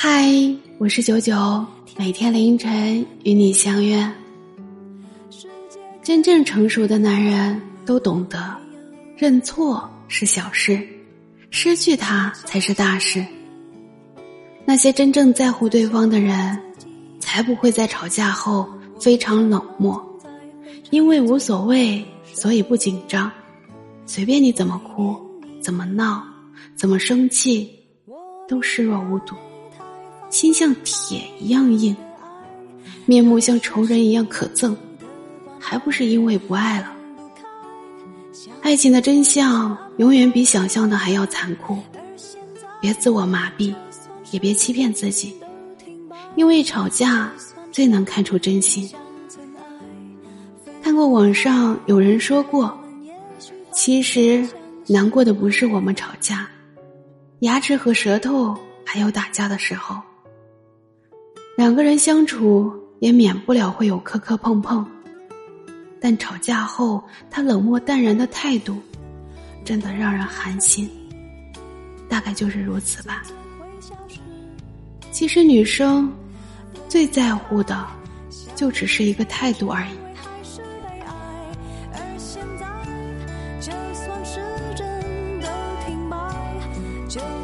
嗨，我是九九，每天凌晨与你相约。真正成熟的男人都懂得，认错是小事，失去他才是大事。那些真正在乎对方的人，才不会在吵架后非常冷漠，因为无所谓，所以不紧张，随便你怎么哭，怎么闹，怎么生气，都视若无睹。心像铁一样硬，面目像仇人一样可憎，还不是因为不爱了？爱情的真相永远比想象的还要残酷，别自我麻痹，也别欺骗自己，因为吵架最能看出真心。看过网上有人说过，其实难过的不是我们吵架，牙齿和舌头还有打架的时候。两个人相处也免不了会有磕磕碰碰，但吵架后他冷漠淡然的态度，真的让人寒心。大概就是如此吧。其实女生最在乎的，就只是一个态度而已。就。